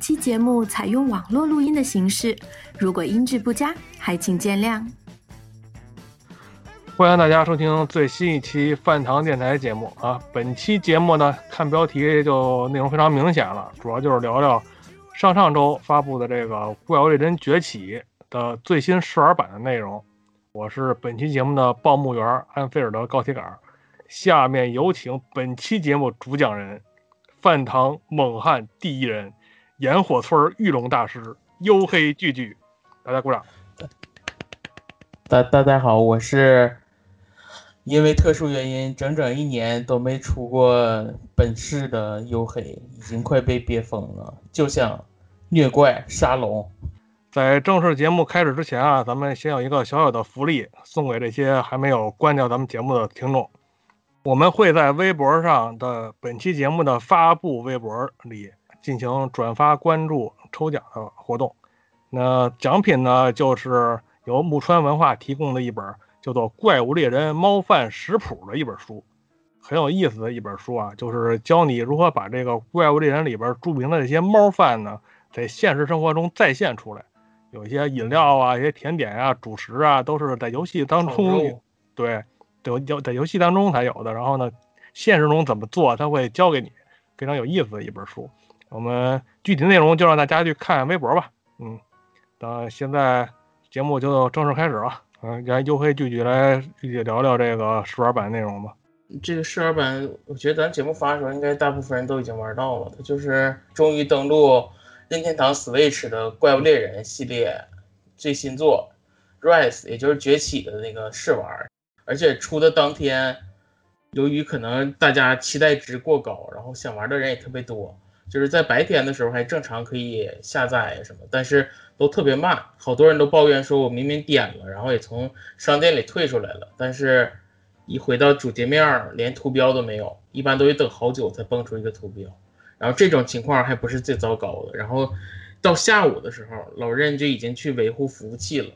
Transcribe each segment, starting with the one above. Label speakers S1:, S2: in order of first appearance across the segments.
S1: 期节目采用网络录音的形式，如果音质不佳，还请见谅。
S2: 欢迎大家收听最新一期饭堂电台节目啊！本期节目呢，看标题就内容非常明显了，主要就是聊聊上上周发布的这个《怪物猎人崛起》的最新试玩版的内容。我是本期节目的报幕员安菲尔德高铁杆，下面有请本期节目主讲人，饭堂猛汉第一人。烟火村玉龙大师幽黑巨巨，大家鼓掌。
S3: 大大家好，我是因为特殊原因整整一年都没出过本市的幽黑，已经快被憋疯了，就像虐怪杀龙。
S2: 在正式节目开始之前啊，咱们先有一个小小的福利送给这些还没有关掉咱们节目的听众，我们会在微博上的本期节目的发布微博里。进行转发、关注、抽奖的活动。那奖品呢，就是由木川文化提供的一本叫做《怪物猎人猫饭食谱》的一本书，很有意思的一本书啊，就是教你如何把这个怪物猎人里边著名的这些猫饭呢，在现实生活中再现出来。有一些饮料啊、一些甜点啊、主食啊，都是在游戏当中，对，对，游在游戏当中才有的。然后呢，现实中怎么做，他会教给你，非常有意思的一本书。我们具体内容就让大家去看微博吧。嗯，那现在节目就正式开始了。嗯，让黝黑聚聚来具体聊聊这个试玩版内容吧。
S3: 这个试玩版，我觉得咱节目发的时候，应该大部分人都已经玩到了。它就是终于登陆任天堂 Switch 的怪物猎人系列最新作 Rise，也就是崛起的那个试玩。而且出的当天，由于可能大家期待值过高，然后想玩的人也特别多。就是在白天的时候还正常可以下载什么，但是都特别慢，好多人都抱怨说，我明明点了，然后也从商店里退出来了，但是一回到主界面连图标都没有，一般都得等好久才蹦出一个图标，然后这种情况还不是最糟糕的，然后到下午的时候，老任就已经去维护服务器了，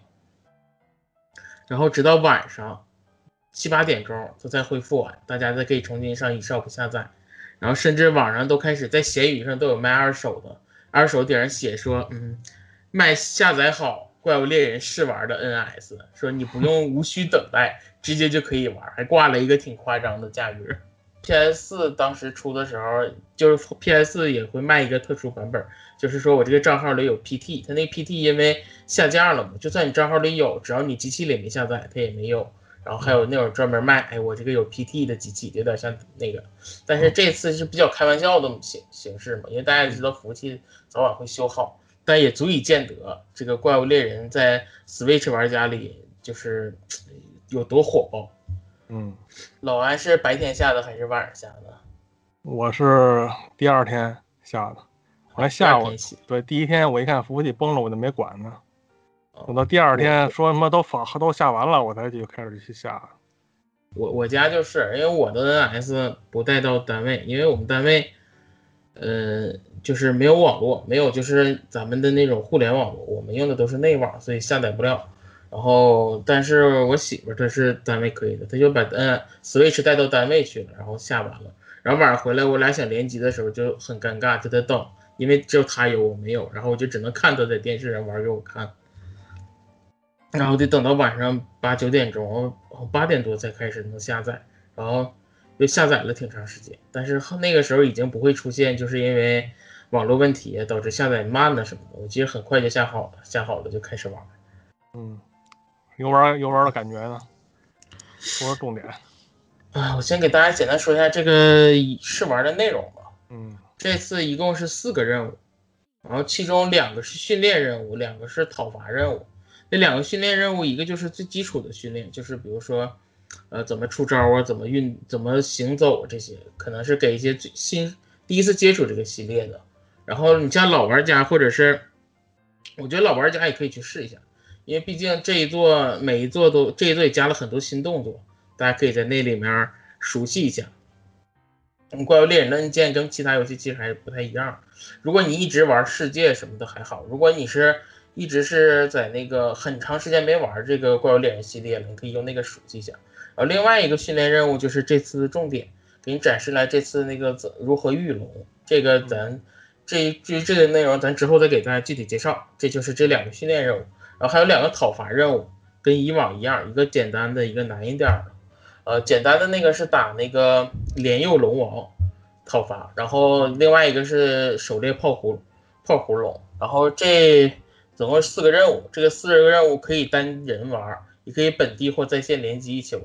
S3: 然后直到晚上七八点钟它才恢复完，大家再可以重新上 eShop 下载。然后甚至网上都开始在闲鱼上都有卖二手的，二手顶上写说，嗯，卖下载好怪物猎人试玩的 NS，说你不用无需等待，直接就可以玩，还挂了一个挺夸张的价格。PS 四当时出的时候，就是 PS 四也会卖一个特殊版本，就是说我这个账号里有 PT，它那 PT 因为下架了嘛，就算你账号里有，只要你机器里没下载，它也没有。然后还有那种专门卖，哎，我这个有 PT 的机器，有点像那个，但是这次是比较开玩笑的形形式嘛，因为大家知道服务器早晚会修好，但也足以见得这个怪物猎人在 Switch 玩家里就是有多火爆。
S2: 嗯，
S3: 老安是白天下的还是晚上下的？
S2: 我是第二天下的，我来下午对第一天我一看服务器崩了，我就没管呢。等到第二天说什么都发都下完了，我才就开始去下。
S3: 我我家就是因为我的 NS 不带到单位，因为我们单位，呃，就是没有网络，没有就是咱们的那种互联网络，我们用的都是内网，所以下载不了。然后，但是我媳妇她是单位可以的，她就把嗯 Switch 带到单位去了，然后下完了。然后晚上回来，我俩想联机的时候就很尴尬，就在等，因为只有她有我没有，然后我就只能看她在电视上玩给我看。然后得等到晚上八九点钟，八点多才开始能下载，然后就下载了挺长时间。但是那个时候已经不会出现，就是因为网络问题导致下载慢了什么的。我其实很快就下好了，下好了就开始玩。
S2: 嗯，游玩游玩的感觉呢？说说重点。
S3: 啊，我先给大家简单说一下这个试玩的内容吧。
S2: 嗯，
S3: 这次一共是四个任务，然后其中两个是训练任务，两个是讨伐任务。这两个训练任务，一个就是最基础的训练，就是比如说，呃，怎么出招啊，怎么运，怎么行走这些，可能是给一些最新第一次接触这个系列的。然后你像老玩家，或者是我觉得老玩家也可以去试一下，因为毕竟这一座每一座都这一座也加了很多新动作，大家可以在那里面熟悉一下。怪物猎人的按键跟其他游戏其实还不太一样。如果你一直玩世界什么的还好，如果你是一直是在那个很长时间没玩这个怪物猎人系列了，你可以用那个熟悉一下。然后另外一个训练任务就是这次的重点，给你展示来这次那个怎如何御龙。这个咱至于至于这个内容，咱之后再给大家具体介绍。这就是这两个训练任务，然后还有两个讨伐任务，跟以往一样，一个简单的，一个难一点的。呃，简单的那个是打那个连幼龙王讨伐，然后另外一个是狩猎炮狐炮狐龙。然后这总共四个任务，这个四个任务可以单人玩，也可以本地或在线联机一起玩。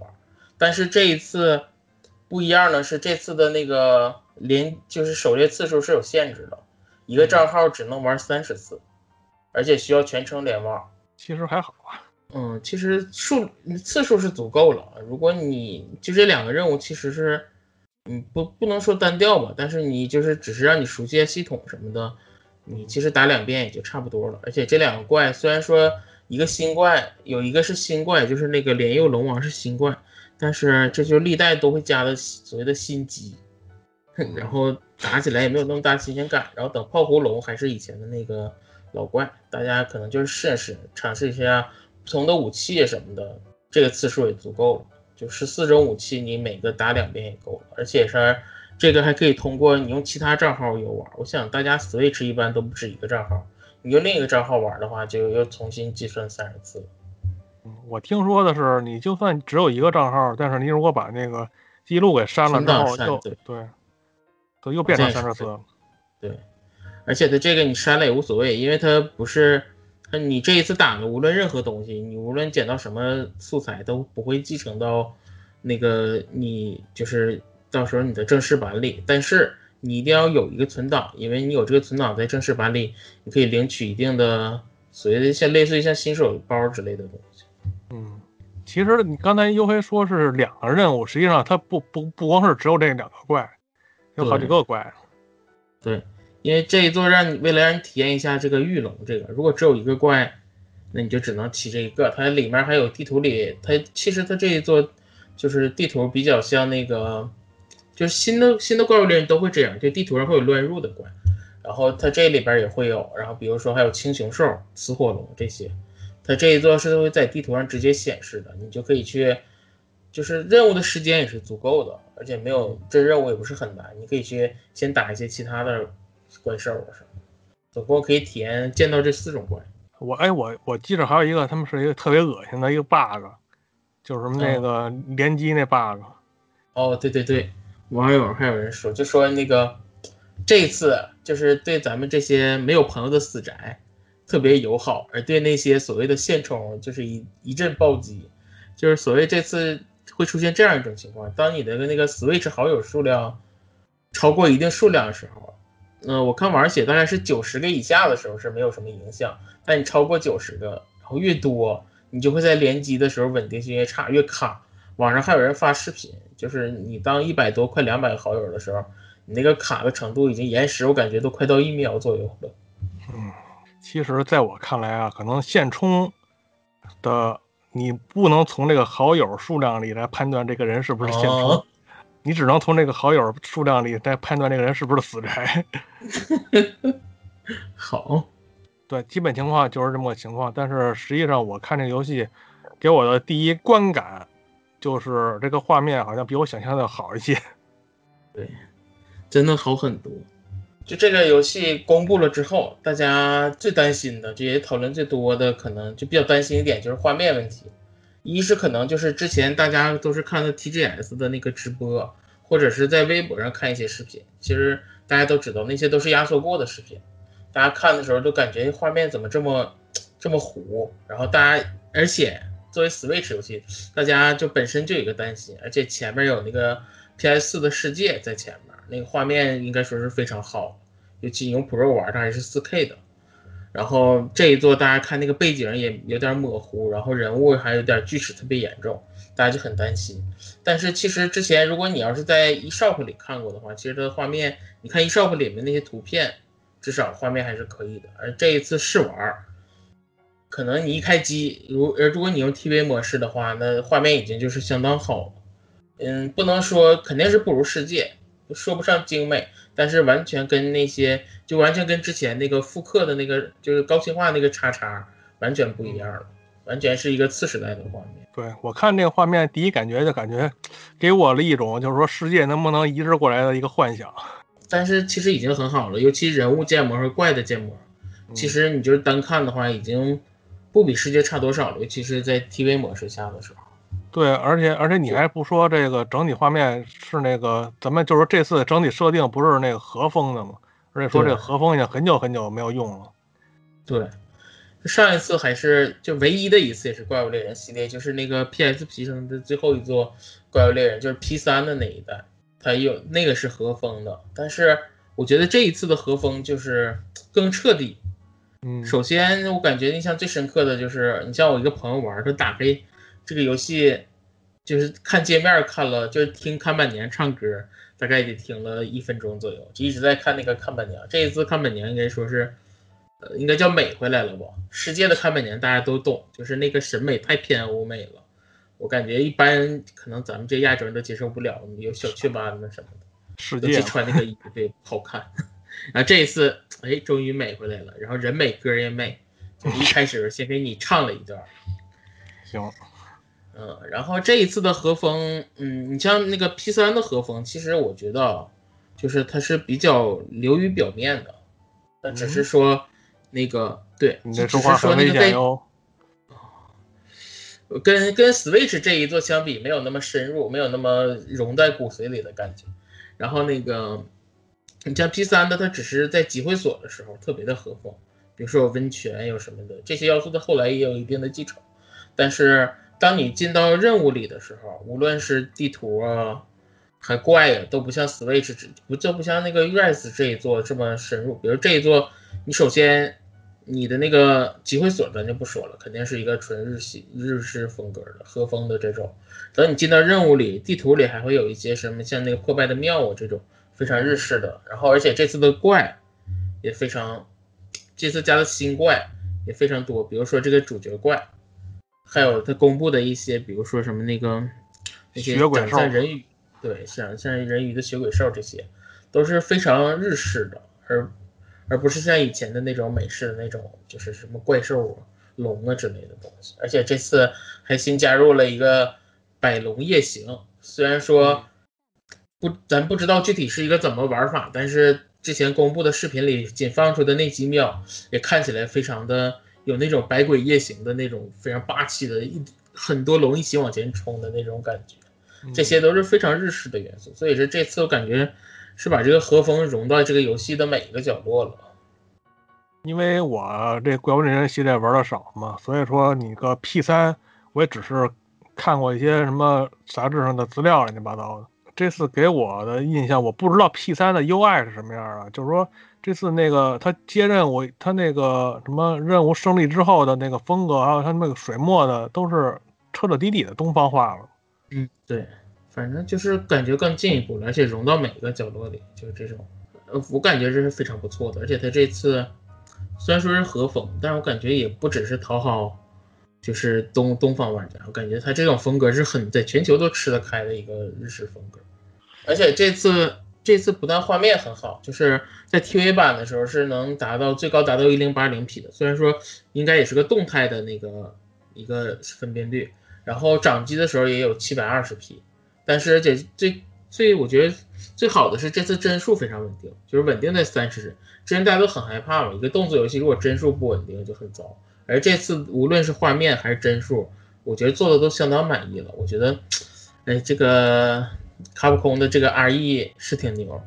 S3: 但是这一次不一样的是，这次的那个连就是狩猎次数是有限制的。一个账号只能玩三十次，而且需要全程联网。
S2: 其实还好啊，
S3: 嗯，其实数次数是足够了。如果你就这两个任务，其实是，嗯，不不能说单调吧，但是你就是只是让你熟悉下系统什么的，你其实打两遍也就差不多了。而且这两个怪虽然说一个新怪有一个是新怪，就是那个连幼龙王是新怪，但是这就历代都会加的所谓的新机。然后打起来也没有那么大新鲜感，然后等炮狐龙还是以前的那个老怪，大家可能就是试试，尝试一下不同的武器什么的，这个次数也足够了。就十四种武器，你每个打两遍也够了，而且是这个还可以通过你用其他账号游玩。我想大家 Switch 一般都不止一个账号，你用另一个账号玩的话，就要重新计算三十次。
S2: 嗯，我听说的是，你就算只有一个账号，但是你如果把那个记录给删了之后，就对。都又变成三十次了，
S3: 对，而且它这个你删了也无所谓，因为它不是，你这一次打的无论任何东西，你无论捡到什么素材都不会继承到那个你就是到时候你的正式版里，但是你一定要有一个存档，因为你有这个存档在正式版里，你可以领取一定的所谓的像类似于像新手包之类的东西。
S2: 嗯，其实你刚才优黑说是两个任务，实际上它不不不光是只有这两个怪。有好几个怪，
S3: 对，因为这一座让你为了让你体验一下这个御龙，这个如果只有一个怪，那你就只能骑这一个。它里面还有地图里，它其实它这一座就是地图比较像那个，就是新的新的怪物猎人都会这样，就地图上会有乱入的怪，然后它这里边也会有，然后比如说还有青熊兽、雌火龙这些，它这一座是会在地图上直接显示的，你就可以去，就是任务的时间也是足够的。而且没有这任务也不是很难，你可以去先打一些其他的怪兽什么，总共可以体验见到这四种怪。
S2: 我哎我我记着还有一个，他们是一个特别恶心的一个 bug，就是什么那个联机那 bug。
S3: 哦，对对对，网友还有人说，就说那个这次就是对咱们这些没有朋友的死宅特别友好，而对那些所谓的现充就是一一阵暴击，就是所谓这次。会出现这样一种情况：当你的那个 Switch 好友数量超过一定数量的时候，嗯，我看网上写大概是九十个以下的时候是没有什么影响，但你超过九十个，然后越多，你就会在联机的时候稳定性越差，越卡。网上还有人发视频，就是你当一百多快两百个好友的时候，你那个卡的程度已经延时，我感觉都快到一秒左右了。
S2: 嗯，其实在我看来啊，可能现充的。你不能从这个好友数量里来判断这个人是不是现充，你只能从这个好友数量里来判断这个人是不是死宅。
S3: 好，
S2: 对，基本情况就是这么个情况。但是实际上，我看这个游戏给我的第一观感就是这个画面好像比我想象的好一些。
S3: 对，真的好很多。就这个游戏公布了之后，大家最担心的，这也讨论最多的，可能就比较担心一点，就是画面问题。一是可能就是之前大家都是看的 TGS 的那个直播，或者是在微博上看一些视频，其实大家都知道那些都是压缩过的视频，大家看的时候都感觉画面怎么这么这么糊。然后大家，而且作为 Switch 游戏，大家就本身就有一个担心，而且前面有那个 PS4 的世界在前面。那个画面应该说是非常好，尤其用 Pro 玩它还是 4K 的。然后这一座大家看那个背景也有点模糊，然后人物还有点锯齿特别严重，大家就很担心。但是其实之前如果你要是在 eShop 里看过的话，其实它的画面，你看 eShop 里面那些图片，至少画面还是可以的。而这一次试玩，可能你一开机，如呃如果你用 TV 模式的话，那画面已经就是相当好了。嗯，不能说肯定是不如世界。说不上精美，但是完全跟那些就完全跟之前那个复刻的那个就是高清化那个叉叉完全不一样了，完全是一个次时代的画面。
S2: 对我看这个画面，第一感觉就感觉给我了一种就是说世界能不能移植过来的一个幻想。
S3: 但是其实已经很好了，尤其人物建模和怪的建模，其实你就是单看的话，已经不比世界差多少了，尤其是在 TV 模式下的时候。
S2: 对，而且而且你还不说这个整体画面是那个，咱们就是这次整体设定不是那个和风的吗？而且说这个和风已经很久很久没有用了。
S3: 对，上一次还是就唯一的一次，也是怪物猎人系列，就是那个 PSP 上的最后一座怪物猎人，就是 P 三的那一代，它有那个是和风的。但是我觉得这一次的和风就是更彻底。
S2: 嗯，
S3: 首先我感觉印象最深刻的就是，你像我一个朋友玩，他打开。这个游戏就是看界面看了，就是听看板娘唱歌，大概得听了一分钟左右，就一直在看那个看板娘。这一次看板娘应该说是，呃，应该叫美回来了吧？世界的看板娘大家都懂，就是那个审美太偏欧美了，我感觉一般可能咱们这亚洲人都接受不了，有小雀斑的什么的，
S2: 世界
S3: 穿那个衣服对好看。然后这一次，哎，终于美回来了，然后人美歌也美，就一开始先给你唱了一段，
S2: 行。
S3: 嗯，然后这一次的和风，嗯，你像那个 P 三的和风，其实我觉得，就是它是比较流于表面的，那只是说那个对，
S2: 你
S3: 只是说那个在，跟跟 Switch 这一座相比，没有那么深入，没有那么融在骨髓里的感觉。然后那个，你像 P 三的，它只是在集会所的时候特别的和风，比如说有温泉有什么的这些要素，它后来也有一定的继承，但是。当你进到任务里的时候，无论是地图啊，还怪呀，都不像 Switch 不就不像那个 Rise 这一座这么深入。比如这一座，你首先你的那个集会所咱就不说了，肯定是一个纯日系日式风格的和风的这种。等你进到任务里，地图里还会有一些什么像那个破败的庙啊这种非常日式的。然后而且这次的怪也非常，这次加的新怪也非常多，比如说这个主角怪。还有他公布的一些，比如说什么那个那些长像人鱼，对，像像人鱼的血鬼兽，这些都是非常日式的，而而不是像以前的那种美式的那种，就是什么怪兽啊、龙啊之类的东西。而且这次还新加入了一个百龙夜行，虽然说不，咱不知道具体是一个怎么玩法，但是之前公布的视频里仅放出的那几秒，也看起来非常的。有那种百鬼夜行的那种非常霸气的，一很多龙一起往前冲的那种感觉，这些都是非常日式的元素。所以说这次我感觉是把这个和风融到这个游戏的每一个角落了。
S2: 因为我这怪物猎人系列玩的少嘛，所以说你个 P 三我也只是看过一些什么杂志上的资料，乱七八糟的。这次给我的印象，我不知道 P 三的 UI 是什么样啊，就是说。这次那个他接任务，他那个什么任务胜利之后的那个风格，还有他那个水墨的，都是彻彻底底的东方化了。
S3: 嗯，对，反正就是感觉更进一步了，而且融到每个角落里，就是这种，呃，我感觉这是非常不错的。而且他这次虽然说是和风，但是我感觉也不只是讨好，就是东东方玩家，我感觉他这种风格是很在全球都吃得开的一个日式风格，而且这次。这次不但画面很好，就是在 TV 版的时候是能达到最高达到一零八零 P 的，虽然说应该也是个动态的那个一个分辨率，然后掌机的时候也有七百二十 P，但是而且最最我觉得最好的是这次帧数非常稳定，就是稳定在三十帧。之前大家都很害怕嘛，一个动作游戏如果帧数不稳定就很糟，而这次无论是画面还是帧数，我觉得做的都相当满意了。我觉得，哎，这个。卡普空的这个 RE 是挺牛，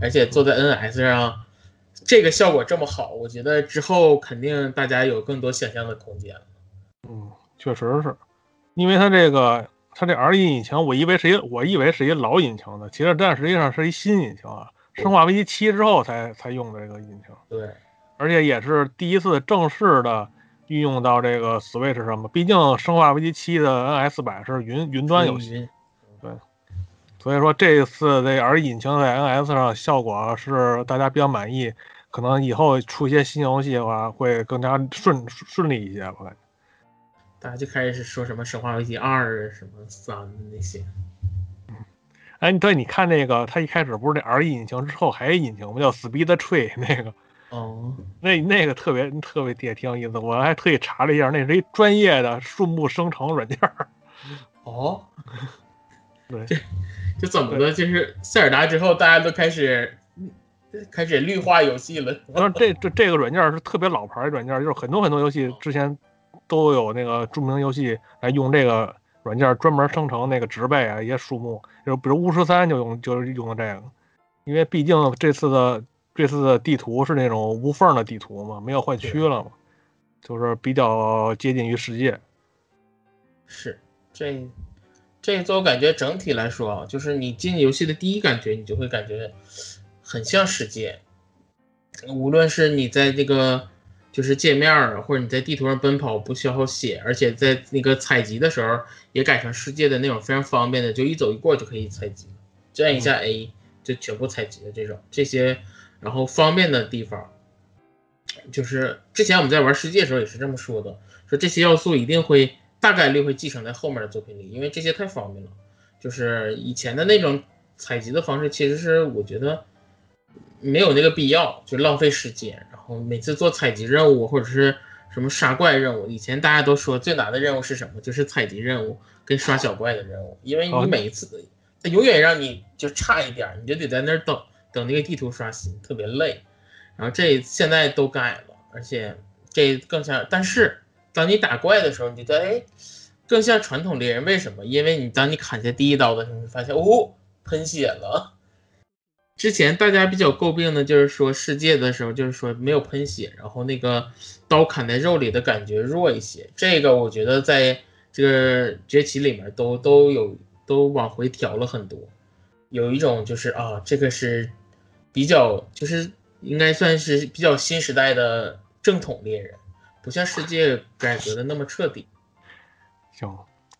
S3: 而且做在 NS 上，这个效果这么好，我觉得之后肯定大家有更多想象的空间了。
S2: 嗯，确实是，因为它这个它这 RE 引擎，我以为是一我以为是一老引擎的，其实但实际上是一新引擎啊，生化危机七之后才才用的这个引擎。
S3: 对，
S2: 而且也是第一次正式的运用到这个 Switch 上嘛，毕竟生化危机七的 NS 版是云云端游戏。对。所以说这一次这 R 引擎在 NS 上效果是大家比较满意，可能以后出一些新游戏的话会更加顺顺利一些，我感觉。
S3: 大家就开始说什么《生化危机二》什么三那些。
S2: 哎，对，你看那个，他一开始不是那 R 引擎之后还有引擎吗？叫 Speed Tree 那个。
S3: 哦。
S2: 那那个特别特别也挺有意思，我还特意查了一下，那是一专业的树木生成软件。
S3: 哦。
S2: 对。
S3: 就怎么的，就是塞尔达之后，大家都开始开始绿化游戏了。
S2: 然后这这这个软件是特别老牌的软件，就是很多很多游戏之前都有那个著名游戏来用这个软件专门生成那个植被啊一些树木，就比如巫师三就用就是用的这个，因为毕竟这次的这次的地图是那种无缝的地图嘛，没有换区了嘛，就是比较接近于世界。
S3: 是这这一座，我感觉整体来说啊，就是你进游戏的第一感觉，你就会感觉很像世界。无论是你在这个就是界面儿，或者你在地图上奔跑不消耗血，而且在那个采集的时候也改成世界的那种非常方便的，就一走一过就可以采集，按一下 A 就全部采集的这种这些，然后方便的地方，就是之前我们在玩世界的时候也是这么说的，说这些要素一定会。大概率会继承在后面的作品里，因为这些太方便了。就是以前的那种采集的方式，其实是我觉得没有那个必要，就浪费时间。然后每次做采集任务或者是什么杀怪任务，以前大家都说最难的任务是什么？就是采集任务跟刷小怪的任务，因为你每一次它永远让你就差一点，你就得在那儿等等那个地图刷新，特别累。然后这现在都改了，而且这更像，但是。当你打怪的时候，你觉得哎，更像传统猎人。为什么？因为你当你砍下第一刀的时候，你发现哦，喷血了。之前大家比较诟病的就是说世界的时候，就是说没有喷血，然后那个刀砍在肉里的感觉弱一些。这个我觉得在这个崛起里面都都有都往回调了很多，有一种就是啊，这个是比较就是应该算是比较新时代的正统猎人。不像世界改革的那么彻底。
S2: 行，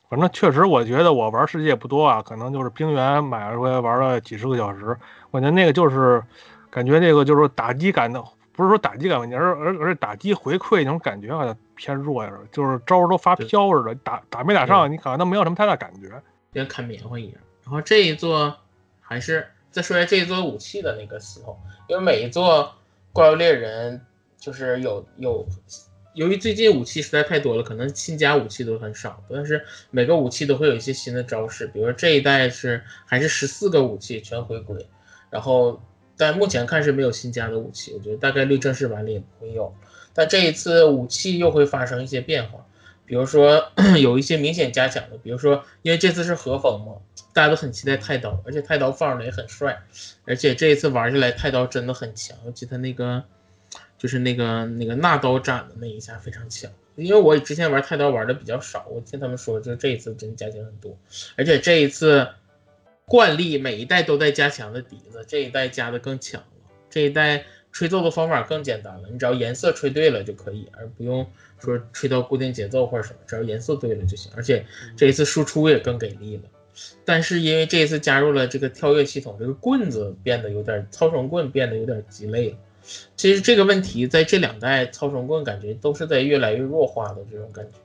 S2: 反正确实，我觉得我玩世界不多啊，可能就是冰原买回来玩了几十个小时。我觉得那个就是感觉那个就是打击感的，不是说打击感问题，而而而是打击回馈那种感觉好像偏弱点，就是招都发飘似的，打打没打上，你好像都没有什么太大感觉，
S3: 跟砍棉花一样。然后这一座还是再说一下这一座武器的那个系统，因为每一座怪物猎人就是有有。由于最近武器实在太多了，可能新加武器都很少，但是每个武器都会有一些新的招式。比如说这一代是还是十四个武器全回归，然后但目前看是没有新加的武器，我觉得大概率正式版里也不会有。但这一次武器又会发生一些变化，比如说有一些明显加强的，比如说因为这次是和风嘛，大家都很期待太刀，而且太刀放的也很帅，而且这一次玩下来太刀真的很强，尤其他那个。就是那个那个纳刀斩的那一下非常强，因为我之前玩太刀玩的比较少，我听他们说，就这一次真加强很多，而且这一次惯例每一代都在加强的笛子，这一代加的更强了，这一代吹奏的方法更简单了，你只要颜色吹对了就可以，而不用说吹到固定节奏或者什么，只要颜色对了就行，而且这一次输出也更给力了，但是因为这一次加入了这个跳跃系统，这个棍子变得有点操绳棍变得有点鸡肋了。其实这个问题在这两代操绳棍感觉都是在越来越弱化的这种感觉，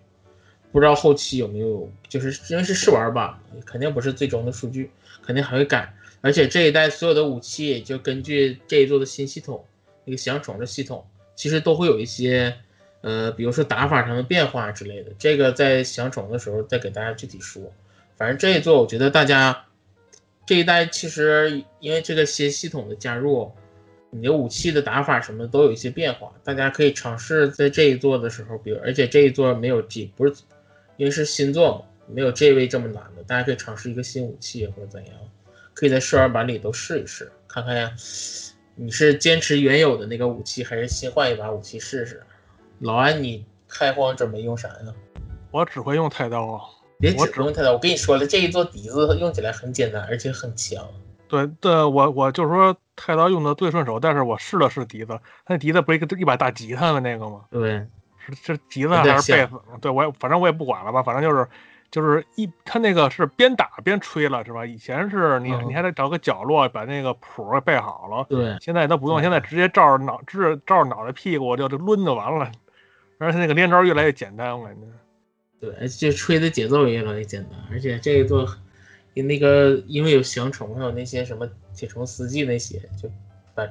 S3: 不知道后期有没有，就是因为是试玩版，肯定不是最终的数据，肯定还会改。而且这一代所有的武器，就根据这一座的新系统，那个降虫的系统，其实都会有一些，呃，比如说打法上的变化之类的。这个在降虫的时候再给大家具体说。反正这一座，我觉得大家这一代其实因为这个新系统的加入。你的武器的打法什么的都有一些变化，大家可以尝试在这一座的时候，比如而且这一座没有 G，不是因为是新作嘛，没有这位这么难的，大家可以尝试一个新武器或者怎样，可以在试玩版里都试一试，看看呀，你是坚持原有的那个武器，还是新换一把武器试试？老安，你开荒准备用啥呀？
S2: 我只会用太刀啊，
S3: 别只用太刀，我跟你说了，这一座笛子用起来很简单，而且很强。
S2: 对对，我我就是说。太刀用的最顺手，但是我试了试笛子，那笛子不是一个一把大吉他的那个吗？
S3: 对，
S2: 是是吉他还是贝斯？对我也反正我也不管了吧，反正就是就是一他那个是边打边吹了是吧？以前是你你还得找个角落把那个谱背好了，
S3: 对，
S2: 现在都不用，现在直接照着脑直照着脑袋屁股就就抡就完了，而且那个连招越来越简单，我感觉。
S3: 对，就吹的节奏也越来越简单，而且这个做。那个，因为有降虫，还有那些什么铁虫司机那些，就把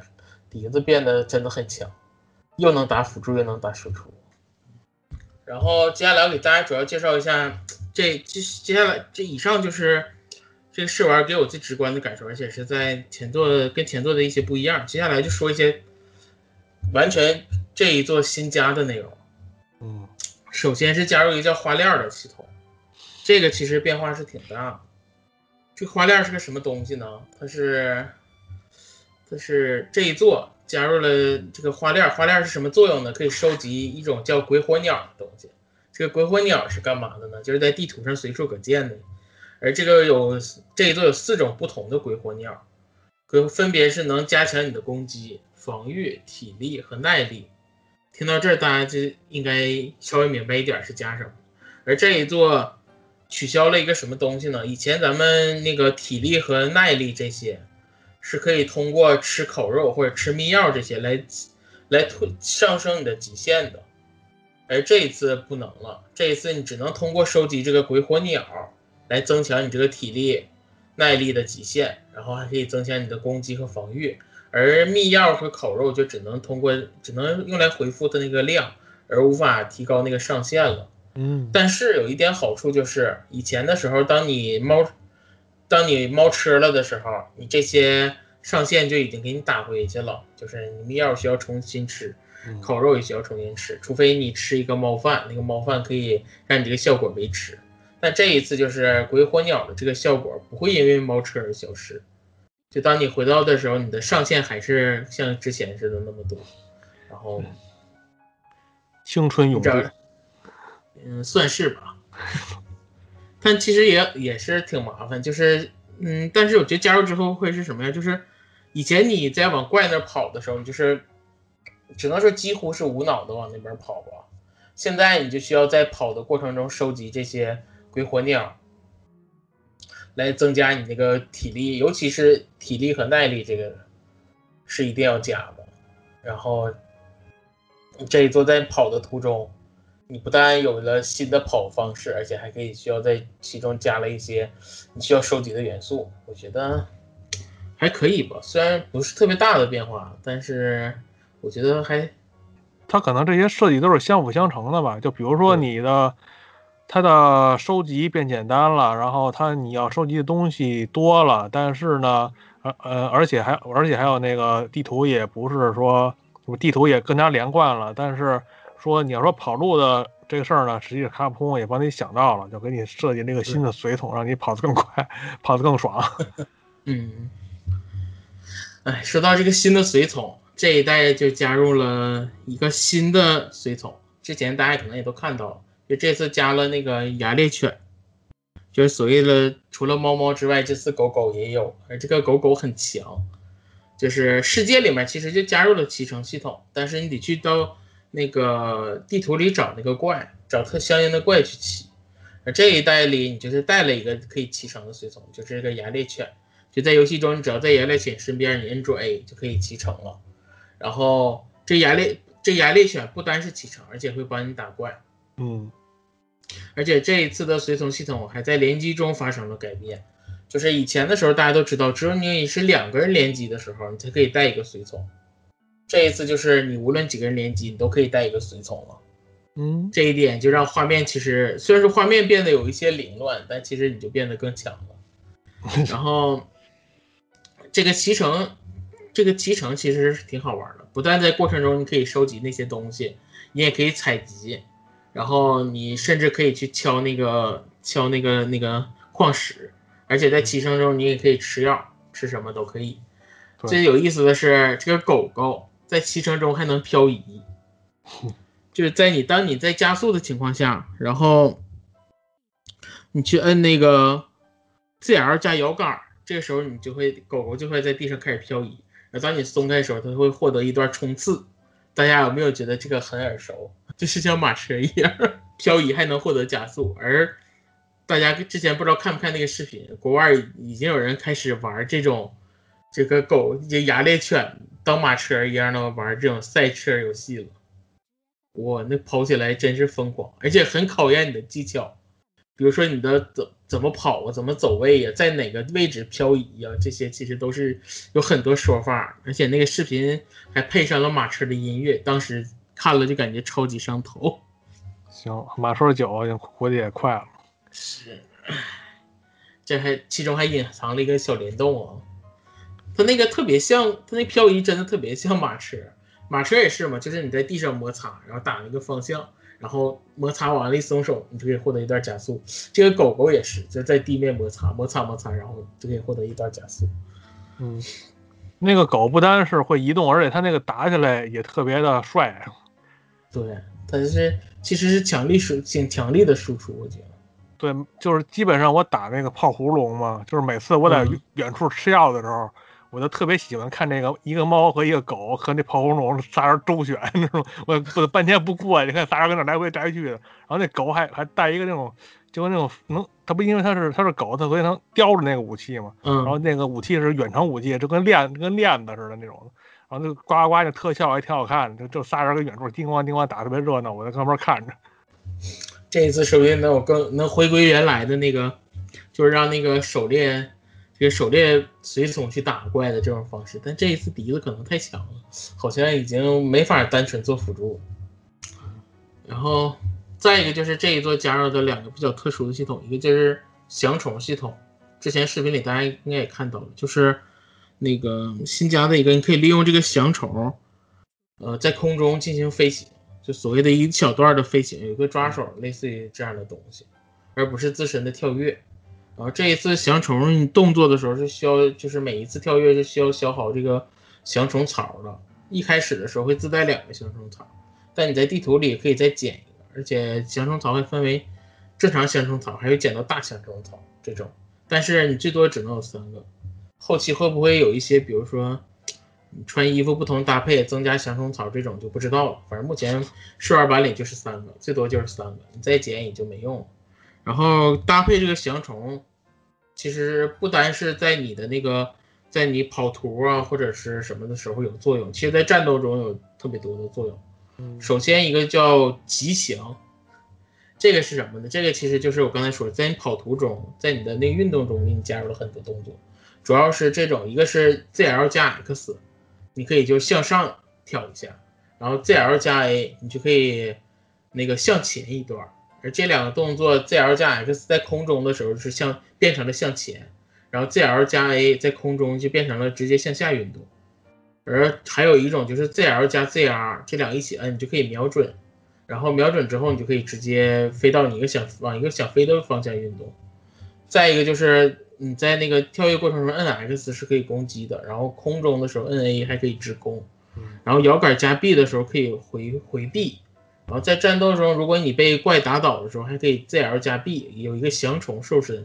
S3: 笛子变得真的很强，又能打辅助，又能打输出。然后接下来我给大家主要介绍一下，这接接下来这以上就是这个试玩给我最直观的感受，而且是在前作跟前作的一些不一样。接下来就说一些完全这一座新加的内容。
S2: 嗯，
S3: 首先是加入一个叫花链的系统，这个其实变化是挺大的。这花链是个什么东西呢？它是，它是这一座加入了这个花链。花链是什么作用呢？可以收集一种叫鬼火鸟的东西。这个鬼火鸟是干嘛的呢？就是在地图上随处可见的。而这个有这一座有四种不同的鬼火鸟，可分别是能加强你的攻击、防御、体力和耐力。听到这儿，大家就应该稍微明白一点是加什么。而这一座取消了一个什么东西呢？以前咱们那个体力和耐力这些是可以通过吃烤肉或者吃秘药这些来来推上升你的极限的，而这一次不能了。这一次你只能通过收集这个鬼火鸟。来增强你这个体力、耐力的极限，然后还可以增强你的攻击和防御。而秘药和烤肉就只能通过，只能用来回复的那个量，而无法提高那个上限了。
S2: 嗯，
S3: 但是有一点好处就是，以前的时候，当你猫，当你猫吃了的时候，你这些上限就已经给你打回去了。就是你秘药需要重新吃，烤肉也需要重新吃，除非你吃一个猫饭，那个猫饭可以让你这个效果维持。但这一次就是鬼火鸟的这个效果不会因为猫吃而消失，就当你回到的时候，你的上限还是像之前似的那么多。然后，
S2: 青春永驻，
S3: 嗯，算是吧。但其实也也是挺麻烦，就是嗯，但是我觉得加入之后会是什么呀？就是以前你在往怪那跑的时候，就是只能说几乎是无脑的往那边跑吧。现在你就需要在跑的过程中收集这些。鬼火鸟来增加你那个体力，尤其是体力和耐力，这个是一定要加的。然后这一座在跑的途中，你不但有了新的跑方式，而且还可以需要在其中加了一些你需要收集的元素。我觉得还可以吧，虽然不是特别大的变化，但是我觉得还
S2: 它可能这些设计都是相辅相成的吧。就比如说你的。它的收集变简单了，然后它你要收集的东西多了，但是呢，呃呃，而且还而且还有那个地图也不是说地图也更加连贯了，但是说你要说跑路的这个事儿呢，实际上卡普空也帮你想到了，就给你设计那个新的随从，让你跑得更快，跑得更爽。
S3: 嗯，哎，说到这个新的随从，这一代就加入了一个新的随从，之前大家可能也都看到了。就这次加了那个牙猎犬，就是所谓的除了猫猫之外，这次狗狗也有，而这个狗狗很强。就是世界里面其实就加入了骑乘系统，但是你得去到那个地图里找那个怪，找特相应的怪去骑。而这一代里，你就是带了一个可以骑乘的随从，就是这个牙猎犬。就在游戏中，你只要在牙猎犬身边，你摁住 A 就可以骑乘了。然后这牙猎这牙猎犬不单是骑乘，而且会帮你打怪。
S2: 嗯，
S3: 而且这一次的随从系统还在联机中发生了改变，就是以前的时候大家都知道，只有你是两个人联机的时候，你才可以带一个随从。这一次就是你无论几个人联机，你都可以带一个随从了。
S2: 嗯，
S3: 这一点就让画面其实虽然说画面变得有一些凌乱，但其实你就变得更强了。然后这个骑乘，这个骑乘其实是挺好玩的，不但在过程中你可以收集那些东西，你也可以采集。然后你甚至可以去敲那个敲那个那个矿石，而且在骑乘中你也可以吃药，吃什么都可以。最有意思的是，这个狗狗在骑乘中还能漂移，就是在你当你在加速的情况下，然后你去摁那个 Z L 加摇杆，这个时候你就会狗狗就会在地上开始漂移。而当你松开的时候，它会获得一段冲刺。大家有没有觉得这个很耳熟？就是像马车一样漂移，还能获得加速。而大家之前不知道看不看那个视频，国外已经有人开始玩这种这个狗这牙猎犬当马车一样的玩这种赛车游戏了。哇，那跑起来真是疯狂，而且很考验你的技巧。比如说你的怎怎么跑啊，怎么走位呀，在哪个位置漂移呀，这些其实都是有很多说法。而且那个视频还配上了马车的音乐，当时。看了就感觉超级上头。
S2: 行，马叔脚估计也快了。
S3: 是，这还其中还隐藏了一个小联动啊。它那个特别像，它那漂移真的特别像马车，马车也是嘛，就是你在地上摩擦，然后打那个方向，然后摩擦完了，一松手，你就可以获得一段加速。这个狗狗也是，就在地面摩擦，摩擦摩擦，然后就可以获得一段加速。
S2: 嗯，那个狗不单是会移动，而且它那个打起来也特别的帅。
S3: 对，它是其实是强力输，挺强力的输出，我觉得。
S2: 对，就是基本上我打那个胖葫芦嘛，就是每次我在
S3: 嗯
S2: 远处吃药的时候，我就特别喜欢看那个一个猫和一个狗和那胖葫芦仨人周旋，那种我我半天不过去，看仨人跟那来回摘去的，然后那狗还还带一个那种，就跟那种能，它不因为它是它是狗，它所以能叼着那个武器嘛，然后
S3: 嗯，
S2: 那个武器是远程武器，就跟链跟链子似的那种。然后那个呱呱呱那特效还挺好看的，就就仨人跟远处叮咣叮咣打，特别热闹，我在旁边看着。
S3: 这一次说不定能有更能回归原来的那个，就是让那个狩猎这个狩猎随从去打怪的这种方式。但这一次笛子可能太强了，好像已经没法单纯做辅助。然后再一个就是这一座加入的两个比较特殊的系统，一个就是降虫系统。之前视频里大家应该也看到了，就是那个新加的一个，你可以利用这个降虫，呃，在空中进行飞行。就所谓的一小段的飞行，有个抓手，类似于这样的东西，而不是自身的跳跃。然后这一次降虫你动作的时候是需要，就是每一次跳跃是需要消耗这个降虫草的。一开始的时候会自带两个降虫草，但你在地图里可以再捡一个，而且降虫草会分为正常降虫草，还有捡到大降虫草这种，但是你最多只能有三个。后期会不会有一些，比如说？你穿衣服不同搭配增加降虫草这种就不知道了，反正目前试玩版里就是三个，最多就是三个，你再减也就没用了。然后搭配这个降虫，其实不单是在你的那个在你跑图啊或者是什么的时候有作用，其实在战斗中有特别多的作用。
S2: 嗯
S3: 首先一个叫吉祥，这个是什么呢？这个其实就是我刚才说，在你跑图中，在你的那个运动中给你加入了很多动作，主要是这种，一个是 ZL 加 X。你可以就向上跳一下，然后 ZL 加 A，你就可以那个向前一段。而这两个动作 ZL 加 X 在空中的时候是向变成了向前，然后 ZL 加 A 在空中就变成了直接向下运动。而还有一种就是 ZL 加 ZR 这两个一起摁，你就可以瞄准，然后瞄准之后你就可以直接飞到你一个想往一个想飞的方向运动。再一个就是。你在那个跳跃过程中摁 X 是可以攻击的，然后空中的时候摁 A 还可以直攻，然后摇杆加 B 的时候可以回回避，然后在战斗中如果你被怪打倒的时候还可以 ZL 加 B，有一个降虫瘦身，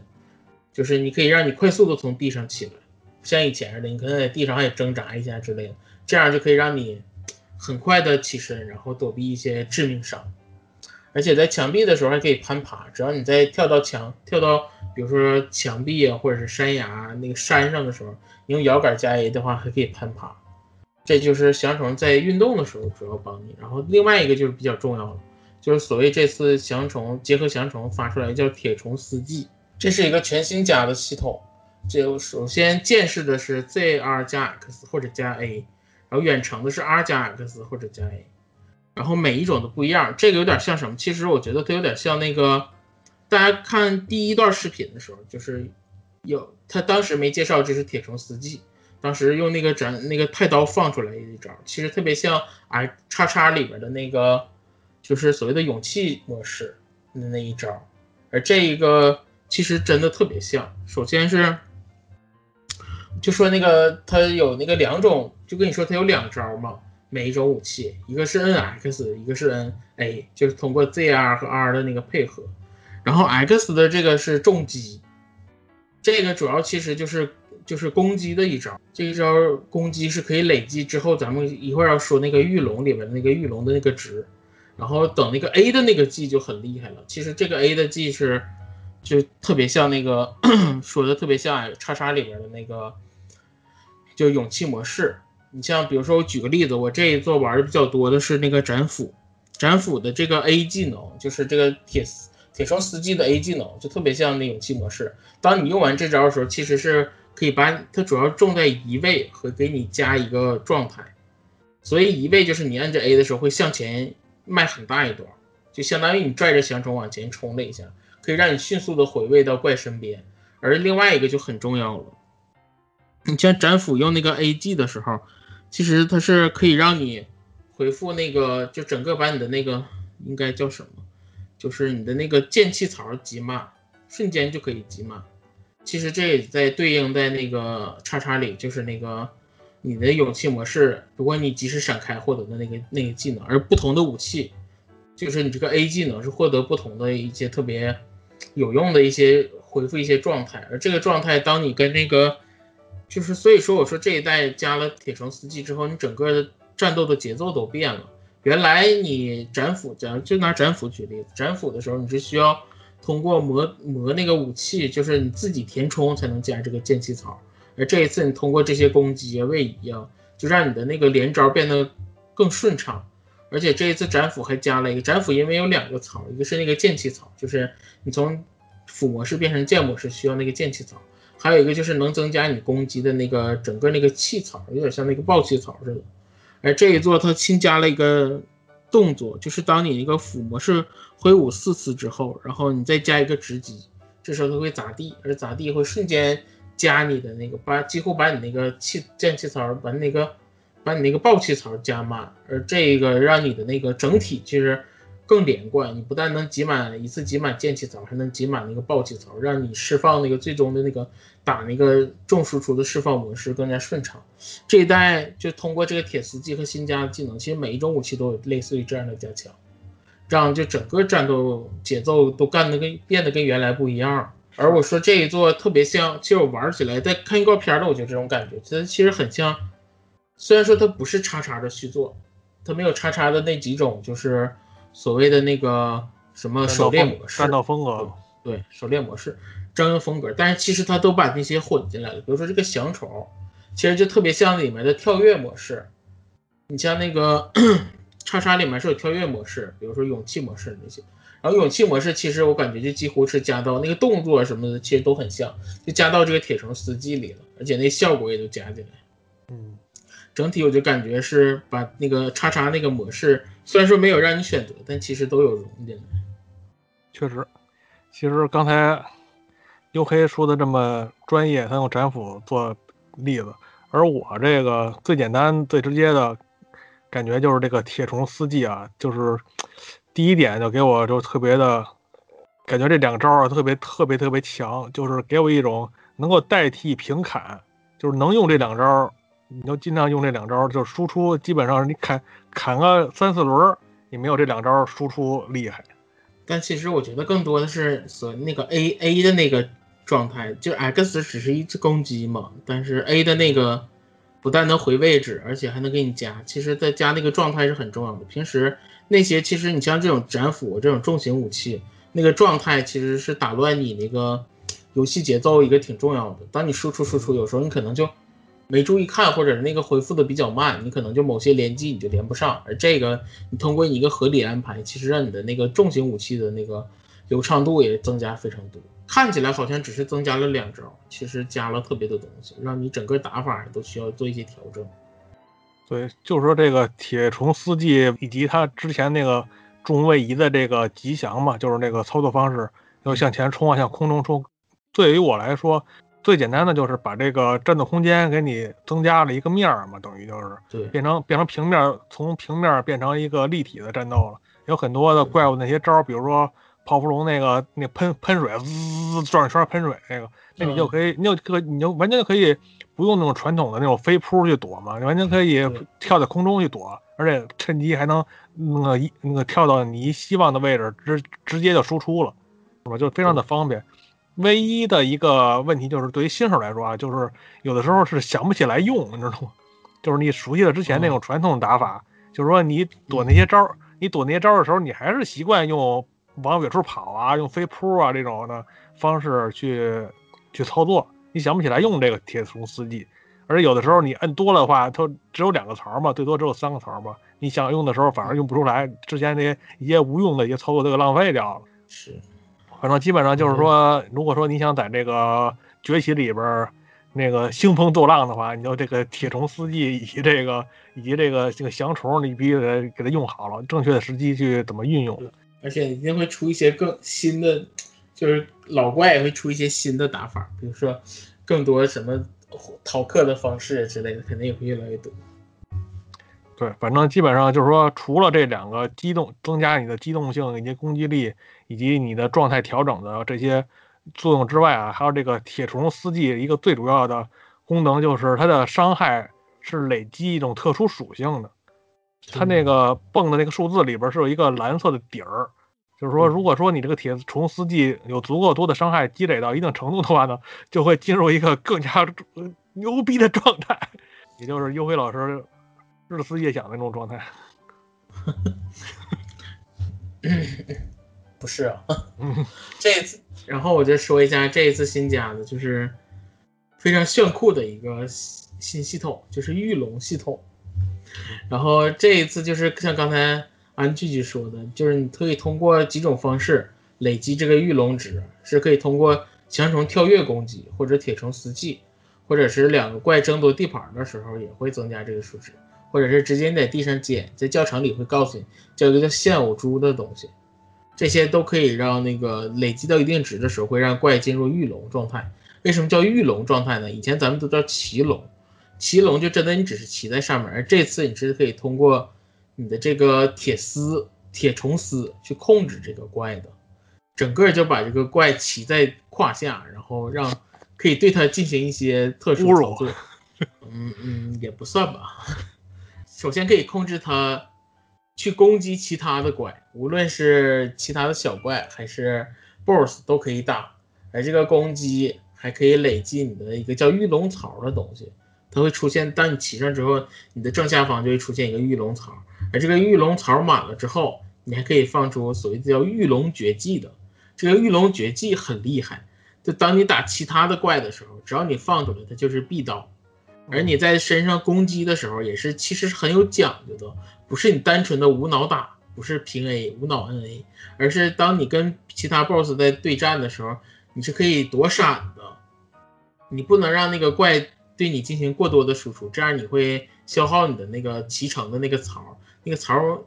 S3: 就是你可以让你快速的从地上起来，不像以前似的你可能在地上还得挣扎一下之类的，这样就可以让你很快的起身，然后躲避一些致命伤。而且在墙壁的时候还可以攀爬，只要你在跳到墙跳到。比如说墙壁啊，或者是山崖那个山上的时候，你用摇杆加 A 的话，还可以攀爬。这就是降虫在运动的时候主要帮你。然后另外一个就是比较重要的，就是所谓这次降虫结合降虫发出来叫铁虫司机，这是一个全新加的系统。就首先剑士的是 ZR 加 X 或者加 A，然后远程的是 R 加 X 或者加 A，然后每一种都不一样。这个有点像什么？其实我觉得它有点像那个。大家看第一段视频的时候，就是有他当时没介绍这是铁虫司机，当时用那个斩那个太刀放出来一招，其实特别像 I 叉叉里边的那个，就是所谓的勇气模式的那一招，而这一个其实真的特别像。首先是就说那个它有那个两种，就跟你说它有两招嘛，每一种武器，一个是 N X，一个是 N A，就是通过 Z R 和 R 的那个配合。然后 X 的这个是重击，这个主要其实就是就是攻击的一招。这一招攻击是可以累积之后，咱们一会儿要说那个御龙里面的那个御龙的那个值。然后等那个 A 的那个技就很厉害了。其实这个 A 的技是就特别像那个 说的特别像叉叉里面的那个，就勇气模式。你像比如说我举个例子，我这一座玩的比较多的是那个斩斧，斩斧的这个 A 技能就是这个铁丝。铁虫司机的 A 技能就特别像那勇气模式，当你用完这招的时候，其实是可以把它主要重在移位和给你加一个状态。所以移位就是你按着 A 的时候会向前迈很大一段，就相当于你拽着翔虫往前冲了一下，可以让你迅速的回位到怪身边。而另外一个就很重要了，你像斩斧用那个 A G 的时候，其实它是可以让你回复那个，就整个把你的那个应该叫什么，就是你的那个剑气槽集满，瞬间就可以集满。其实这也在对应在那个叉叉里，就是那个你的勇气模式，如果你及时闪开获得的那个那个技能，而不同的武器，就是你这个 A 技能是获得不同的一些特别有用的一些回复一些状态，而这个状态当你跟那个就是所以说我说这一代加了铁城司机之后，你整个的战斗的节奏都变了。原来你斩斧，讲就拿斩斧举例子，斩斧的时候你是需要。通过磨磨那个武器，就是你自己填充才能加这个剑气槽。而这一次你通过这些攻击啊、位移啊，就让你的那个连招变得更顺畅。而且这一次斩斧还加了一个斩斧，因为有两个槽，一个是那个剑气槽，就是你从斧模式变成剑模式需要那个剑气槽；还有一个就是能增加你攻击的那个整个那个气槽，有点像那个爆气槽似的。而这一座它新加了一个动作，就是当你一个斧模式。挥舞四次之后，然后你再加一个直击，这时候它会砸地，而砸地会瞬间加你的那个，把几乎把你那个气剑气槽，把那个把你那个暴气槽加满，而这个让你的那个整体其实更连贯。你不但能集满一次集满剑气槽，还能集满那个暴气槽，让你释放那个最终的那个打那个重输出的释放模式更加顺畅。这一代就通过这个铁丝技和新加的技能，其实每一种武器都有类似于这样的加强。让就整个战斗节奏都干得跟变得跟原来不一样。而我说这一座特别像，其实我玩起来在看预告片的，我就这种感觉，它其实很像。虽然说它不是叉叉的续作，它没有叉叉的那几种，就是所谓的那个什么狩猎模式、
S2: 战斗风格，
S3: 对狩猎模式、战斗风格，但是其实它都把那些混进来了。比如说这个降虫，其实就特别像里面的跳跃模式。你像那个。叉叉里面是有跳跃模式，比如说勇气模式那些，然后勇气模式其实我感觉就几乎是加到那个动作什么的，其实都很像，就加到这个铁城司机里了，而且那效果也都加进来。整体我就感觉是把那个叉叉那个模式，虽然说没有让你选择，但其实都有融进来。
S2: 确实，其实刚才黝黑说的这么专业，他用斩斧做例子，而我这个最简单最直接的。感觉就是这个铁虫司机啊，就是第一点就给我就特别的感觉，这两招啊特别特别特别强，就是给我一种能够代替平砍，就是能用这两招，你就尽量用这两招，就输出基本上你砍砍个三四轮，你没有这两招输出厉害。
S3: 但其实我觉得更多的是所那个 A A 的那个状态，就 X 只是一次攻击嘛，但是 A 的那个。不但能回位置，而且还能给你加。其实，在加那个状态是很重要的。平时那些，其实你像这种斩斧这种重型武器，那个状态其实是打乱你那个游戏节奏一个挺重要的。当你输出输出，有时候你可能就没注意看，或者那个回复的比较慢，你可能就某些连击你就连不上。而这个，你通过一个合理安排，其实让你的那个重型武器的那个流畅度也增加非常多。看起来好像只是增加了两招，其实加了特别多东西，让你整个打法都需要做一些调整。
S2: 对，就是说这个铁虫司机以及他之前那个重位移的这个吉祥嘛，就是那个操作方式，要向前冲啊，向空中冲。对于我来说，最简单的就是把这个战斗空间给你增加了一个面儿嘛，等于就是
S3: 对
S2: 变成变成平面，从平面变成一个立体的战斗了。有很多的怪物那些招，比如说。泡芙龙那个那喷喷水滋转圈喷水那个，那你就可以，你就可你就完全可以不用那种传统的那种飞扑去躲嘛，你完全可以跳在空中去躲，而且趁机还能那个一那个跳到你希望的位置，直直接就输出了，是吧？就非常的方便。唯一的一个问题就是对于新手来说啊，就是有的时候是想不起来用，你知道吗？就是你熟悉了之前那种传统打法，就是说你躲那些招，你躲那些招的时候，你还是习惯用。往远处跑啊，用飞扑啊这种的方式去去操作，你想不起来用这个铁虫司机，而且有的时候你摁多了的话，它只有两个槽嘛，最多只有三个槽嘛，你想用的时候反而用不出来，之前那些一些无用的一些操作都给浪费掉了。
S3: 是，
S2: 反正基本上就是说，如果说你想在这个崛起里边那个兴风作浪的话，你就这个铁虫司机以及这个 以及这个这个降虫，你必须得给它用好了，正确的时机去怎么运用。
S3: 而且一定会出一些更新的，就是老怪也会出一些新的打法，比如说更多什么逃课的方式之类的，肯定也会越来越多。
S2: 对，反正基本上就是说，除了这两个机动增加你的机动性以及攻击力以及你的状态调整的这些作用之外啊，还有这个铁虫司机一个最主要的功能就是它的伤害是累积一种特殊属性的。它那个蹦的那个数字里边是有一个蓝色的底儿，就是说，如果说你这个铁虫司机有足够多的伤害积累到一定程度的话呢，就会进入一个更加牛逼的状态，也就是优辉老师。日思夜想的那种状态，
S3: 不是啊。这一次，然后我就说一下这一次新加的，就是非常炫酷的一个新系统，就是御龙系统。然后这一次就是像刚才安聚聚说的，就是你可以通过几种方式累积这个御龙值，是可以通过强虫跳跃攻击，或者铁虫死技，或者是两个怪争夺地盘的时候也会增加这个数值。或者是直接你在地上捡，在教程里会告诉你叫一个叫现偶珠的东西，这些都可以让那个累积到一定值的时候会让怪进入御龙状态。为什么叫御龙状态呢？以前咱们都叫骑龙，骑龙就真的你只是骑在上面，而这次你是可以通过你的这个铁丝、铁虫丝去控制这个怪的，整个就把这个怪骑在胯下，然后让可以对它进行一些特殊操作。嗯嗯，也不算吧。首先可以控制它去攻击其他的怪，无论是其他的小怪还是 BOSS 都可以打。而这个攻击还可以累积你的一个叫御龙槽的东西，它会出现。当你骑上之后，你的正下方就会出现一个御龙槽。而这个御龙槽满了之后，你还可以放出所谓的叫御龙绝技的。这个御龙绝技很厉害，就当你打其他的怪的时候，只要你放出来，它就是必刀。而你在身上攻击的时候，也是其实是很有讲究的，不是你单纯的无脑打，不是平 A 无脑 NA，而是当你跟其他 BOSS 在对战的时候，你是可以躲闪的，你不能让那个怪对你进行过多的输出，这样你会消耗你的那个骑乘的那个槽，那个槽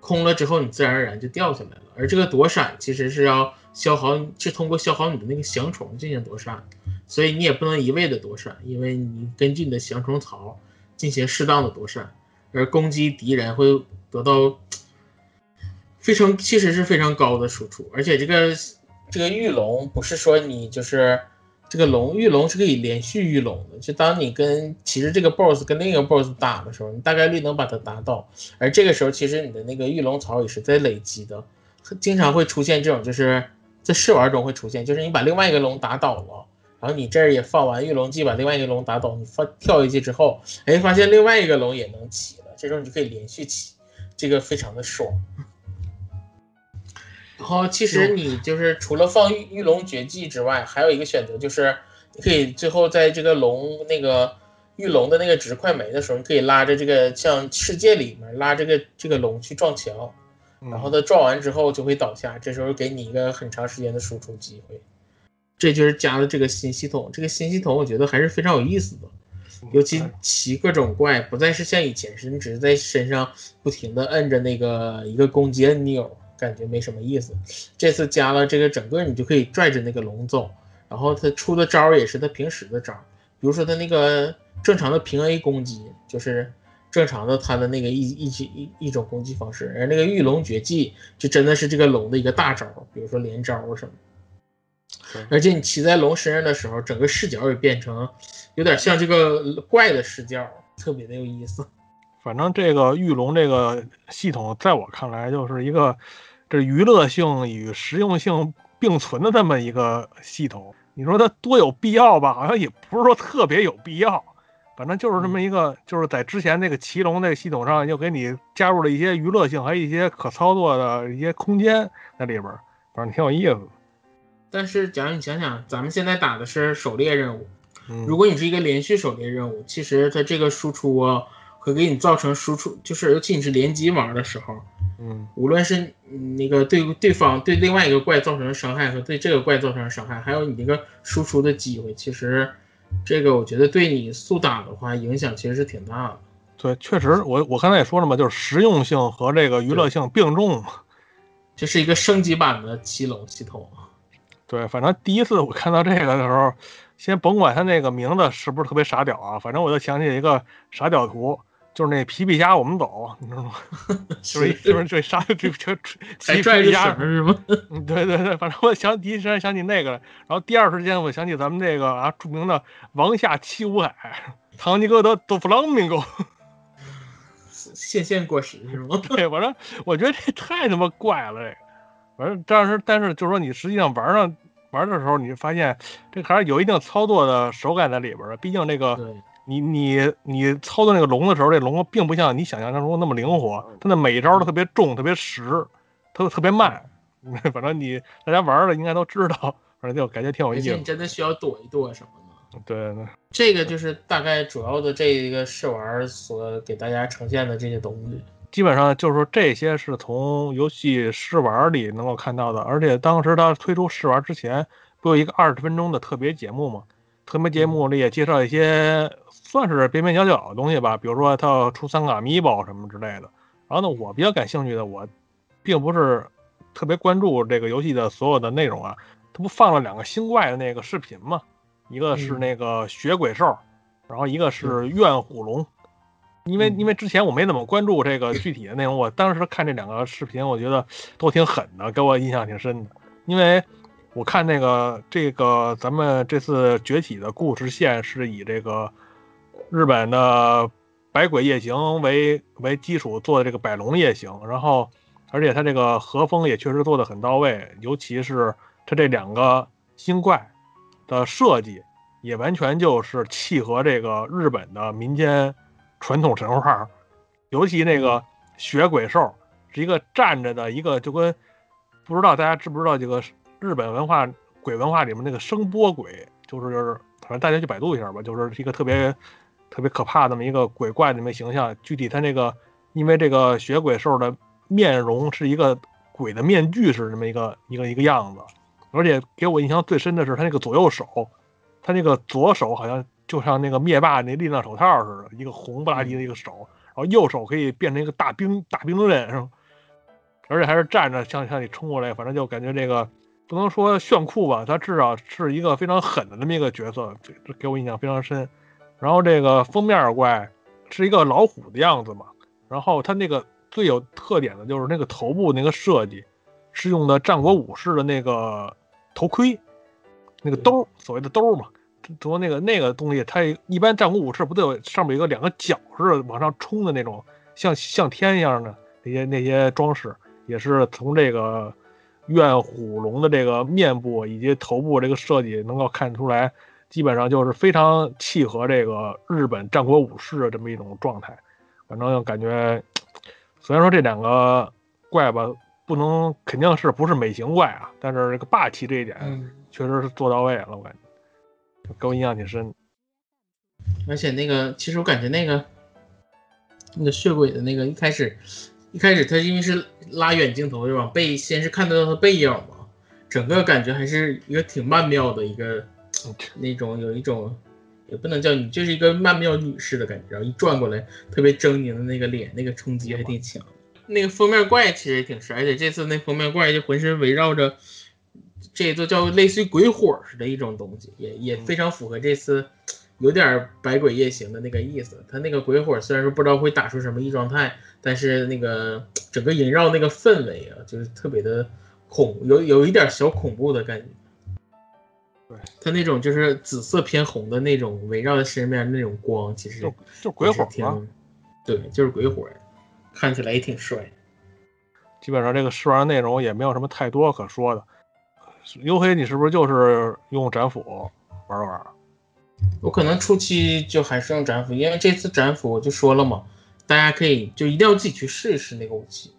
S3: 空了之后，你自然而然就掉下来了。而这个躲闪其实是要消耗，是通过消耗你的那个降虫进行躲闪。所以你也不能一味的躲闪，因为你根据你的降虫槽进行适当的躲闪，而攻击敌人会得到 非常其实是非常高的输出。而且这个这个御龙不是说你就是这个龙御龙是可以连续御龙的，就当你跟其实这个 boss 跟另一个 boss 打的时候，你大概率能把它打倒。而这个时候其实你的那个御龙槽也是在累积的，经常会出现这种就是在试玩中会出现，就是你把另外一个龙打倒了。然后你这儿也放完御龙技，把另外一个龙打倒，你放跳下去之后，哎，发现另外一个龙也能骑了，这时候你就可以连续骑，这个非常的爽。然后其实你就是除了放御御龙绝技之外，还有一个选择就是，你可以最后在这个龙那个御龙的那个值快没的时候，你可以拉着这个像世界里面拉这个这个龙去撞墙，然后它撞完之后就会倒下，这时候给你一个很长时间的输出机会。这就是加了这个新系统，这个新系统我觉得还是非常有意思的，尤其骑各种怪不再是像以前是你只是在身上不停的摁着那个一个攻击按钮，感觉没什么意思。这次加了这个，整个你就可以拽着那个龙走，然后他出的招也是他平时的招，比如说他那个正常的平 A 攻击就是正常的他的那个一一一一种攻击方式，而那个御龙绝技就真的是这个龙的一个大招，比如说连招什么。而且你骑在龙身上的时候，整个视角也变成有点像这个怪的视角，特别的有意思。
S2: 反正这个御龙这个系统，在我看来就是一个这娱乐性与实用性并存的这么一个系统。你说它多有必要吧？好像也不是说特别有必要。反正就是这么一个，就是在之前那个骑龙那个系统上，又给你加入了一些娱乐性，还有一些可操作的一些空间在里边，反正挺有意思。
S3: 但是，假如你想想，咱们现在打的是狩猎任务，如果你是一个连续狩猎任务，其实它这个输出啊，会给你造成输出，就是尤其你是联机玩的时候，
S2: 嗯，
S3: 无论是那个对对方对另外一个怪造成的伤害和对这个怪造成的伤害，还有你这个输出的机会，其实这个我觉得对你速打的话影响其实是挺大的。
S2: 对，确实，我我刚才也说了嘛，就是实用性和这个娱乐性并重嘛，
S3: 这是一个升级版的骑龙系统。
S2: 对，反正第一次我看到这个的时候，先甭管他那个名字是不是特别傻屌啊，反正我就想起一个傻屌图，就是那皮皮虾我们走，你知道吗？就是就是这傻这这
S3: 还拽着绳是吗？
S2: 嗯，对对对，反正我想第一时间想起那个了，然后第二时间我想起咱们这个啊著名的王下七武海，唐吉诃德多弗朗明哥。
S3: 线线过时是吗？
S2: 对，反正我觉得这太他妈怪了，这个。反正但是但是就是说你实际上玩上玩的时候，你发现这还是有一定操作的手感在里边的。毕竟这个你你你操作那个龙的时候，这龙并不像你想象当中那么灵活，它的每一招都特别重、特别实，特特别慢。反正你大家玩了应该都知道，反正就感觉挺有意思。
S3: 你真的需要躲一躲什么
S2: 的。对对。
S3: 这个就是大概主要的这一个试玩所给大家呈现的这些东西。
S2: 基本上就是说，这些是从游戏试玩里能够看到的。而且当时他推出试玩之前，不有一个二十分钟的特别节目吗？特别节目里也介绍一些算是边边角角的东西吧，比如说他要出三个 amiibo 什么之类的。然后呢，我比较感兴趣的，我并不是特别关注这个游戏的所有的内容啊。他不放了两个新怪的那个视频吗？一个是那个血鬼兽，然后一个是怨虎龙。因为因为之前我没怎么关注这个具体的内容，我当时看这两个视频，我觉得都挺狠的，给我印象挺深的。因为我看那个这个咱们这次崛起的故事线是以这个日本的百鬼夜行为为基础做的这个百龙夜行，然后而且它这个和风也确实做的很到位，尤其是它这两个新怪的设计也完全就是契合这个日本的民间。传统神话，尤其那个血鬼兽是一个站着的一个，就跟不知道大家知不知道这个日本文化鬼文化里面那个声波鬼，就是就是，反正大家去百度一下吧，就是一个特别特别可怕那么一个鬼怪那么形象。具体它那个，因为这个血鬼兽的面容是一个鬼的面具是那么一个一个一个样子，而且给我印象最深的是他那个左右手，他那个左手好像。就像那个灭霸那力量手套似的，一个红不拉几的一个手，然后右手可以变成一个大冰大冰刃，是吧？而且还是站着向向你冲过来，反正就感觉这个不能说炫酷吧，他至少是一个非常狠的那么一个角色，这给我印象非常深。然后这个封面怪是一个老虎的样子嘛，然后他那个最有特点的就是那个头部那个设计是用的战国武士的那个头盔，那个兜，所谓的兜嘛。说那个那个东西，它一般战国武士不都有上面有个两个角似的往上冲的那种，像像天一样的那些那些装饰，也是从这个怨虎龙的这个面部以及头部这个设计能够看出来，基本上就是非常契合这个日本战国武士的这么一种状态。反正感觉，虽然说这两个怪吧，不能肯定是不是美型怪啊，但是这个霸气这一点确实是做到位了，我感觉。给我印象挺深，
S3: 而且那个，其实我感觉那个那个血鬼的那个一开始，一开始他因为是拉远镜头，就往？背先是看得到他背影嘛，整个感觉还是一个挺曼妙的一个那种，有一种也不能叫你，就是一个曼妙女士的感觉。然后一转过来，特别狰狞的那个脸，那个冲击还挺强。那个封面怪其实也挺帅，而且这次那封面怪就浑身围绕着。这都叫类似于鬼火似的一种东西，也也非常符合这次有点百鬼夜行的那个意思。它那个鬼火虽然说不知道会打出什么异状态，但是那个整个萦绕那个氛围啊，就是特别的恐，有有一点小恐怖的感觉。
S2: 对，
S3: 它那种就是紫色偏红的那种围绕在身边那种光，其实
S2: 就就鬼火
S3: 吗？对，就是鬼火，看起来也挺帅。
S2: 基本上这个试玩内容也没有什么太多可说的。黝黑，你是不是就是用斩斧玩玩？
S3: 我可能初期就还是用斩斧，因为这次斩斧我就说了嘛，大家可以就一定要自己去试一试那个武器，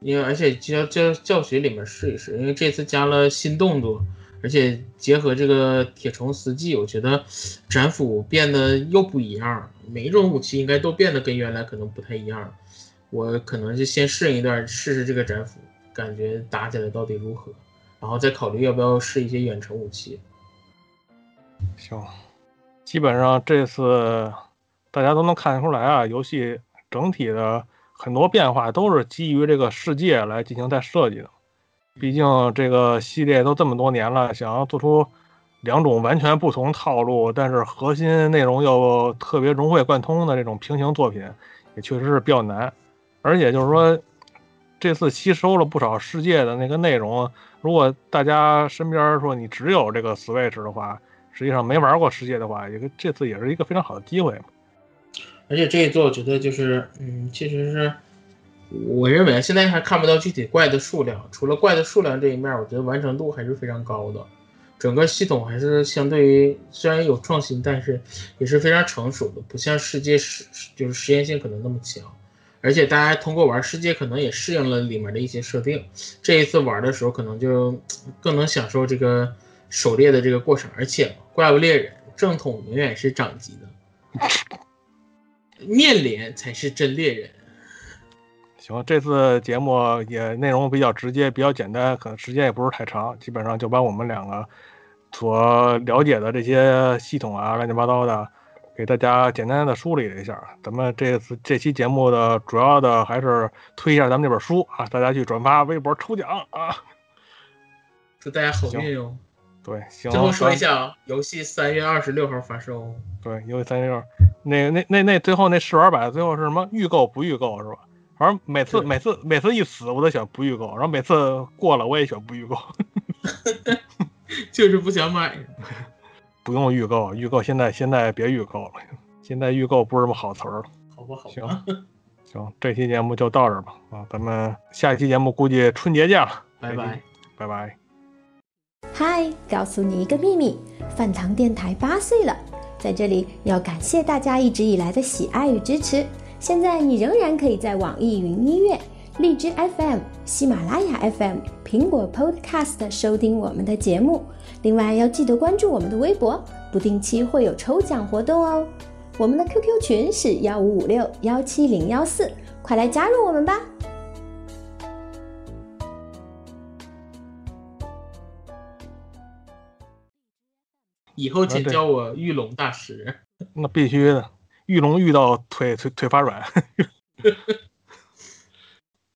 S3: 因为而且教教教学里面试一试，因为这次加了新动作，而且结合这个铁虫丝技，我觉得斩斧变得又不一样。每一种武器应该都变得跟原来可能不太一样，我可能就先适应一段试试这个斩斧，感觉打起来到底如何。然后再考虑要不要试一些远程武器。
S2: 行，基本上这次大家都能看得出来啊，游戏整体的很多变化都是基于这个世界来进行在设计的。毕竟这个系列都这么多年了，想要做出两种完全不同套路，但是核心内容又特别融会贯通的这种平行作品，也确实是比较难。而且就是说，这次吸收了不少世界的那个内容。如果大家身边说你只有这个 Switch 的话，实际上没玩过世界的话，也这次也是一个非常好的机会。
S3: 而且这一座，我觉得就是，嗯，其实是我认为现在还看不到具体怪的数量，除了怪的数量这一面，我觉得完成度还是非常高的。整个系统还是相对于虽然有创新，但是也是非常成熟的，不像世界实就是实验性可能那么强。而且大家通过玩世界，可能也适应了里面的一些设定。这一次玩的时候，可能就更能享受这个狩猎的这个过程。而且怪物猎人正统永远是长级的，面脸才是真猎人。
S2: 行，这次节目也内容比较直接，比较简单，可能时间也不是太长，基本上就把我们两个所了解的这些系统啊，乱七八糟的。给大家简单的梳理了一下，咱们这次这期节目的主要的还是推一下咱们这本书啊，大家去转发微博抽奖啊，
S3: 祝大家好运哟。
S2: 对，行。
S3: 最后说一下啊，游戏三月二十六号发售。
S2: 对，游戏三月六，那那那那最后那试玩版最后是什么？预购不预购是吧？反正每次每次每次一死我都选不预购，然后每次过了我也选不预购，
S3: 就是不想买。
S2: 不用预购，预购现在现在别预购了，现在预购不是什么好词儿了。
S3: 好吧，好吧。
S2: 行，行，这期节目就到这儿吧。啊，咱们下一期节目估计春节见了。
S3: 拜拜，
S2: 拜拜。
S1: 嗨，告诉你一个秘密，饭堂电台八岁了，在这里要感谢大家一直以来的喜爱与支持。现在你仍然可以在网易云音乐、荔枝 FM、喜马拉雅 FM、苹果 Podcast 收听我们的节目。另外要记得关注我们的微博，不定期会有抽奖活动哦。我们的 QQ 群是幺五五六幺七零幺四，快来加入我们吧！
S3: 以后请叫我玉龙大师。
S2: 那必须的，玉龙遇到腿腿腿发软。